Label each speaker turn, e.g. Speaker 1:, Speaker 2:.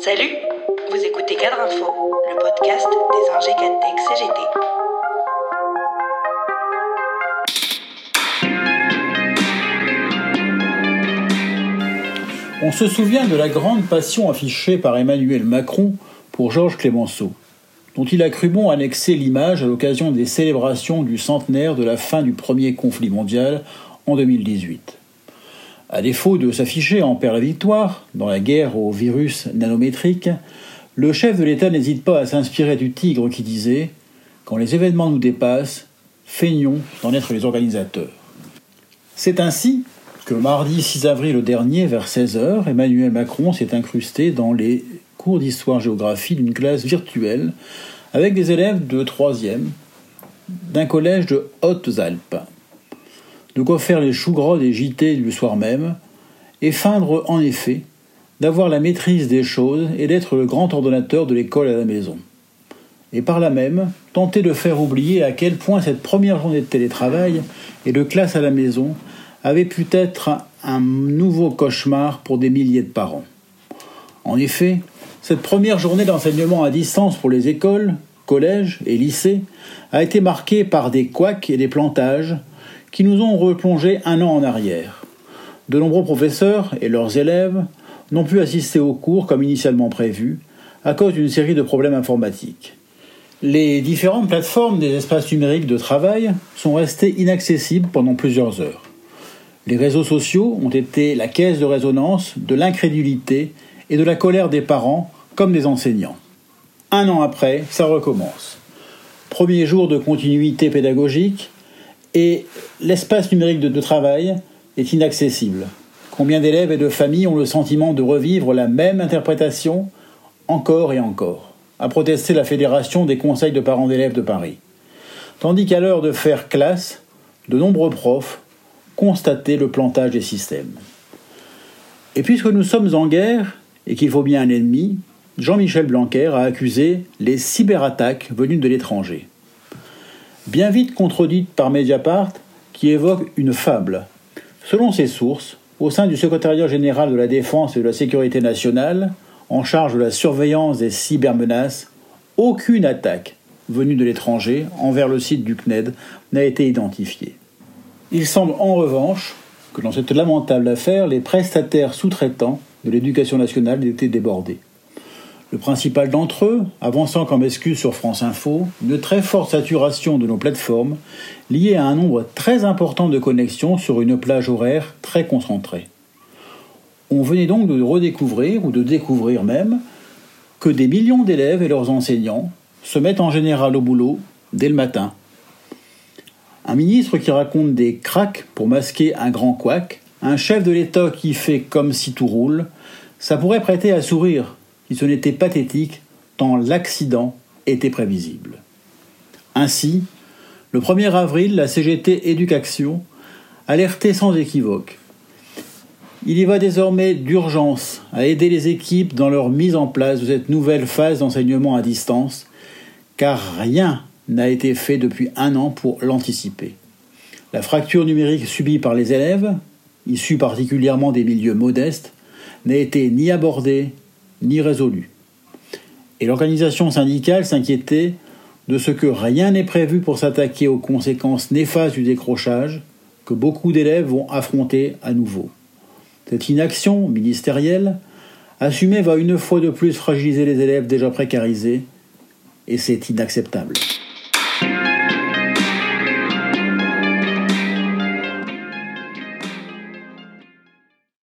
Speaker 1: Salut, vous écoutez Cadre Info, le podcast des ingé Cantech CGT.
Speaker 2: On se souvient de la grande passion affichée par Emmanuel Macron pour Georges Clémenceau, dont il a cru bon annexer l'image à l'occasion des célébrations du centenaire de la fin du premier conflit mondial en 2018. À défaut de s'afficher en père la victoire dans la guerre au virus nanométrique, le chef de l'État n'hésite pas à s'inspirer du tigre qui disait Quand les événements nous dépassent, feignons d'en être les organisateurs. C'est ainsi que mardi 6 avril dernier, vers 16h, Emmanuel Macron s'est incrusté dans les cours d'histoire-géographie d'une classe virtuelle avec des élèves de 3e d'un collège de Hautes-Alpes. De quoi faire les choux gras des JT du soir même, et feindre en effet d'avoir la maîtrise des choses et d'être le grand ordonnateur de l'école à la maison. Et par là même, tenter de faire oublier à quel point cette première journée de télétravail et de classe à la maison avait pu être un nouveau cauchemar pour des milliers de parents. En effet, cette première journée d'enseignement à distance pour les écoles, collèges et lycées a été marquée par des couacs et des plantages qui nous ont replongé un an en arrière. De nombreux professeurs et leurs élèves n'ont pu assister aux cours comme initialement prévu à cause d'une série de problèmes informatiques. Les différentes plateformes des espaces numériques de travail sont restées inaccessibles pendant plusieurs heures. Les réseaux sociaux ont été la caisse de résonance de l'incrédulité et de la colère des parents comme des enseignants. Un an après, ça recommence. Premier jour de continuité pédagogique et l'espace numérique de, travail est inaccessible. Combien d'élèves et de familles ont le sentiment de revivre la même interprétation encore et encore a protesté la Fédération des conseils de parents d'élèves de Paris. Tandis qu'à l'heure de faire classe, de nombreux profs constater le plantage des systèmes. Et puisque nous sommes en guerre et qu'il faut bien un ennemi, Jean-Michel Blanquer a accusé les cyberattaques venues de l'étranger. Bien vite contredite par Mediapart, qui évoque une fable. Selon ses sources, au sein du secrétariat général de la Défense et de la Sécurité nationale, en charge de la surveillance des cybermenaces, aucune attaque venue de l'étranger envers le site du CNED n'a été identifiée. Il semble en revanche que dans cette lamentable affaire, les prestataires sous-traitants de l'éducation nationale étaient débordés. Le principal d'entre eux, avançant comme excuse sur France Info, une très forte saturation de nos plateformes liée à un nombre très important de connexions sur une plage horaire très concentrée. On venait donc de redécouvrir, ou de découvrir même, que des millions d'élèves et leurs enseignants se mettent en général au boulot dès le matin, un ministre qui raconte des cracks pour masquer un grand couac, un chef de l'État qui fait comme si tout roule, ça pourrait prêter à sourire si ce n'était pathétique tant l'accident était prévisible. Ainsi, le 1er avril, la CGT Éducation alertait sans équivoque. Il y va désormais d'urgence à aider les équipes dans leur mise en place de cette nouvelle phase d'enseignement à distance, car rien n'a été fait depuis un an pour l'anticiper. La fracture numérique subie par les élèves, issus particulièrement des milieux modestes, n'a été ni abordée ni résolue. Et l'organisation syndicale s'inquiétait de ce que rien n'est prévu pour s'attaquer aux conséquences néfastes du décrochage que beaucoup d'élèves vont affronter à nouveau. Cette inaction ministérielle assumée va une fois de plus fragiliser les élèves déjà précarisés, et c'est inacceptable.